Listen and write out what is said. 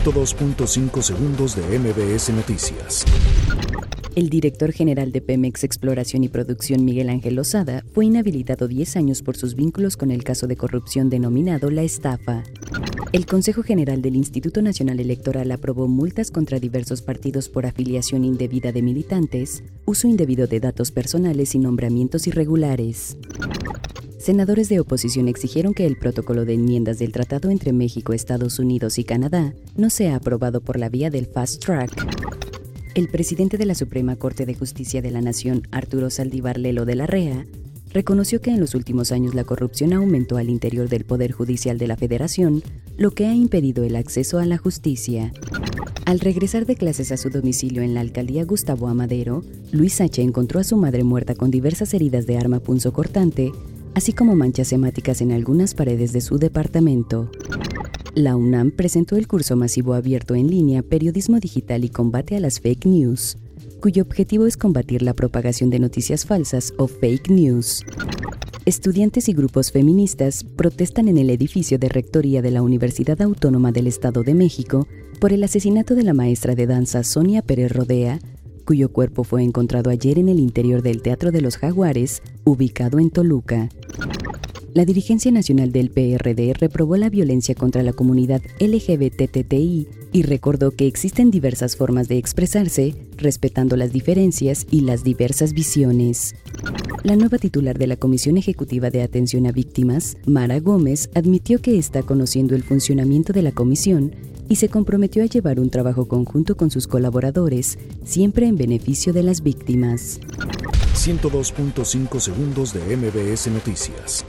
102.5 segundos de MBS Noticias. El director general de Pemex Exploración y Producción, Miguel Ángel Lozada, fue inhabilitado 10 años por sus vínculos con el caso de corrupción denominado La Estafa. El Consejo General del Instituto Nacional Electoral aprobó multas contra diversos partidos por afiliación indebida de militantes, uso indebido de datos personales y nombramientos irregulares. Senadores de oposición exigieron que el protocolo de enmiendas del tratado entre México, Estados Unidos y Canadá no sea aprobado por la vía del fast track. El presidente de la Suprema Corte de Justicia de la Nación, Arturo Saldívar Lelo de la Rea, reconoció que en los últimos años la corrupción aumentó al interior del Poder Judicial de la Federación, lo que ha impedido el acceso a la justicia. Al regresar de clases a su domicilio en la alcaldía Gustavo Amadero, Luis H. encontró a su madre muerta con diversas heridas de arma punzocortante, así como manchas hemáticas en algunas paredes de su departamento. La UNAM presentó el curso masivo abierto en línea Periodismo Digital y Combate a las Fake News, cuyo objetivo es combatir la propagación de noticias falsas o fake news. Estudiantes y grupos feministas protestan en el edificio de rectoría de la Universidad Autónoma del Estado de México por el asesinato de la maestra de danza Sonia Pérez Rodea, cuyo cuerpo fue encontrado ayer en el interior del Teatro de los Jaguares, ubicado en Toluca. La dirigencia nacional del PRD reprobó la violencia contra la comunidad LGBTTI y recordó que existen diversas formas de expresarse, respetando las diferencias y las diversas visiones. La nueva titular de la Comisión Ejecutiva de Atención a Víctimas, Mara Gómez, admitió que está conociendo el funcionamiento de la comisión y se comprometió a llevar un trabajo conjunto con sus colaboradores, siempre en beneficio de las víctimas. 102.5 segundos de MBS Noticias.